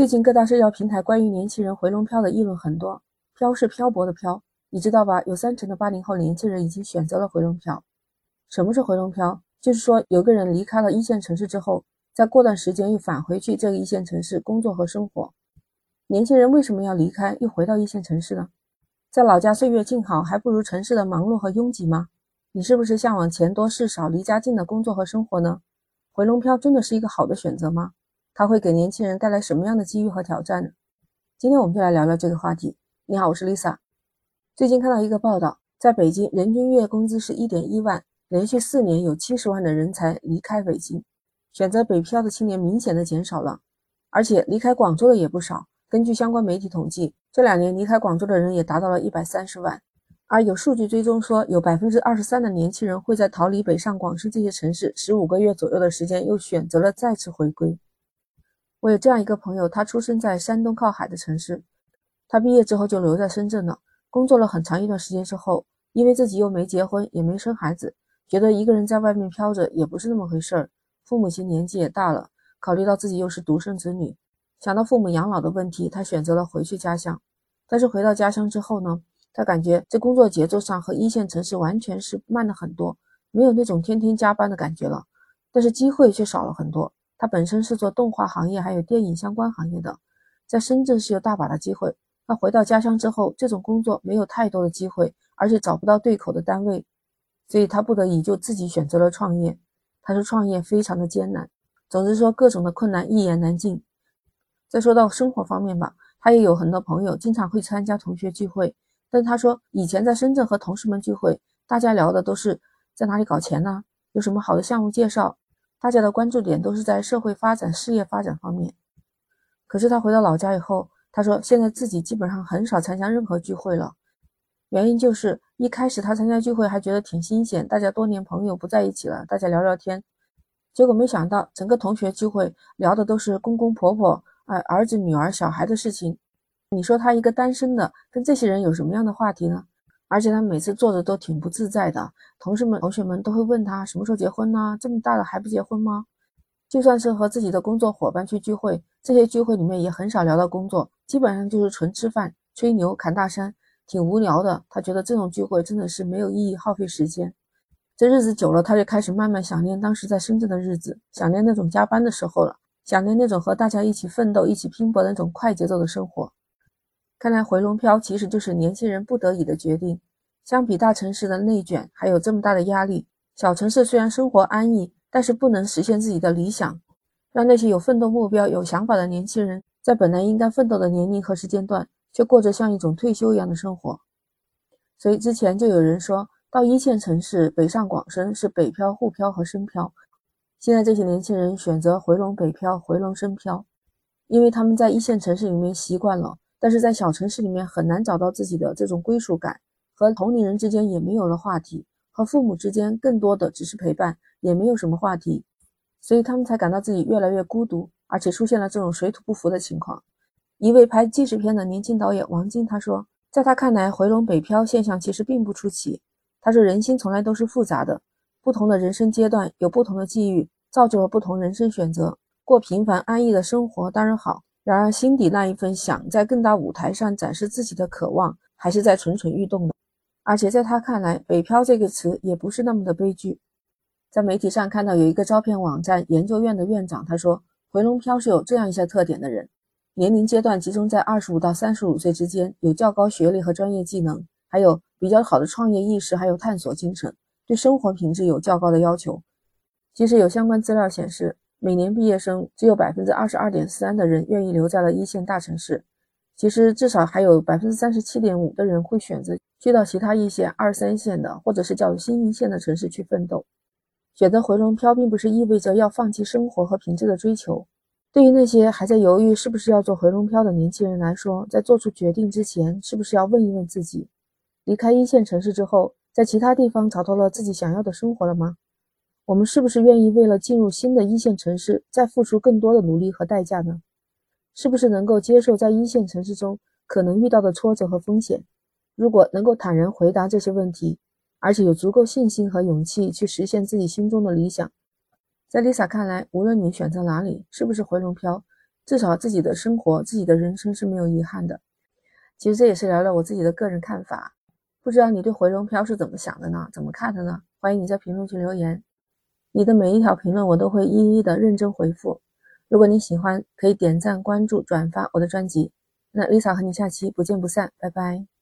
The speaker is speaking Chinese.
最近各大社交平台关于年轻人回笼漂的议论很多，漂是漂泊的漂，你知道吧？有三成的八零后年轻人已经选择了回笼漂。什么是回笼漂？就是说有个人离开了一线城市之后，再过段时间又返回去这个一线城市工作和生活。年轻人为什么要离开又回到一线城市呢？在老家岁月静好，还不如城市的忙碌和拥挤吗？你是不是向往钱多事少、离家近的工作和生活呢？回笼漂真的是一个好的选择吗？它会给年轻人带来什么样的机遇和挑战呢？今天我们就来聊聊这个话题。你好，我是 Lisa。最近看到一个报道，在北京人均月工资是一点一万，连续四年有七十万的人才离开北京，选择北漂的青年明显的减少了，而且离开广州的也不少。根据相关媒体统计，这两年离开广州的人也达到了一百三十万。而有数据追踪说，有百分之二十三的年轻人会在逃离北上广深这些城市十五个月左右的时间，又选择了再次回归。我有这样一个朋友，他出生在山东靠海的城市，他毕业之后就留在深圳了，工作了很长一段时间之后，因为自己又没结婚，也没生孩子，觉得一个人在外面飘着也不是那么回事儿。父母亲年纪也大了，考虑到自己又是独生子女，想到父母养老的问题，他选择了回去家乡。但是回到家乡之后呢？他感觉这工作节奏上和一线城市完全是慢了很多，没有那种天天加班的感觉了，但是机会却少了很多。他本身是做动画行业还有电影相关行业的，在深圳是有大把的机会。那回到家乡之后，这种工作没有太多的机会，而且找不到对口的单位，所以他不得已就自己选择了创业。他说创业非常的艰难，总之说各种的困难一言难尽。再说到生活方面吧，他也有很多朋友，经常会参加同学聚会。但他说，以前在深圳和同事们聚会，大家聊的都是在哪里搞钱呢？有什么好的项目介绍？大家的关注点都是在社会发展、事业发展方面。可是他回到老家以后，他说现在自己基本上很少参加任何聚会了。原因就是一开始他参加聚会还觉得挺新鲜，大家多年朋友不在一起了，大家聊聊天。结果没想到整个同学聚会聊的都是公公婆婆、哎儿子女儿、小孩的事情。你说他一个单身的，跟这些人有什么样的话题呢？而且他每次坐着都挺不自在的，同事们、同学们都会问他什么时候结婚呢？这么大了还不结婚吗？就算是和自己的工作伙伴去聚会，这些聚会里面也很少聊到工作，基本上就是纯吃饭、吹牛、侃大山，挺无聊的。他觉得这种聚会真的是没有意义，耗费时间。这日子久了，他就开始慢慢想念当时在深圳的日子，想念那种加班的时候了，想念那种和大家一起奋斗、一起拼搏的那种快节奏的生活。看来回笼漂其实就是年轻人不得已的决定。相比大城市的内卷，还有这么大的压力，小城市虽然生活安逸，但是不能实现自己的理想，让那些有奋斗目标、有想法的年轻人，在本来应该奋斗的年龄和时间段，却过着像一种退休一样的生活。所以之前就有人说到一线城市北上广深是北漂、沪漂和深漂，现在这些年轻人选择回笼北漂、回笼深漂，因为他们在一线城市里面习惯了。但是在小城市里面很难找到自己的这种归属感，和同龄人之间也没有了话题，和父母之间更多的只是陪伴，也没有什么话题，所以他们才感到自己越来越孤独，而且出现了这种水土不服的情况。一位拍纪实片的年轻导演王晶他说，在他看来，回笼北漂现象其实并不出奇。他说，人心从来都是复杂的，不同的人生阶段有不同的际遇，造就了不同人生选择。过平凡安逸的生活当然好。然而，心底那一份想在更大舞台上展示自己的渴望，还是在蠢蠢欲动的。而且，在他看来，“北漂”这个词也不是那么的悲剧。在媒体上看到有一个招聘网站研究院的院长，他说：“回龙漂是有这样一些特点的人，年龄阶段集中在二十五到三十五岁之间，有较高学历和专业技能，还有比较好的创业意识，还有探索精神，对生活品质有较高的要求。”其实，有相关资料显示。每年毕业生只有百分之二十二点三的人愿意留在了一线大城市，其实至少还有百分之三十七点五的人会选择去到其他一线、二三线的或者是叫新一线的城市去奋斗。选择回笼漂，并不是意味着要放弃生活和品质的追求。对于那些还在犹豫是不是要做回笼漂的年轻人来说，在做出决定之前，是不是要问一问自己：离开一线城市之后，在其他地方找到了自己想要的生活了吗？我们是不是愿意为了进入新的一线城市，再付出更多的努力和代价呢？是不是能够接受在一线城市中可能遇到的挫折和风险？如果能够坦然回答这些问题，而且有足够信心和勇气去实现自己心中的理想，在 Lisa 看来，无论你选择哪里，是不是回龙漂，至少自己的生活、自己的人生是没有遗憾的。其实这也是聊聊我自己的个人看法，不知道你对回龙漂是怎么想的呢？怎么看的呢？欢迎你在评论区留言，你的每一条评论我都会一一的认真回复。如果你喜欢，可以点赞、关注、转发我的专辑。那 Lisa 和你下期不见不散，拜拜。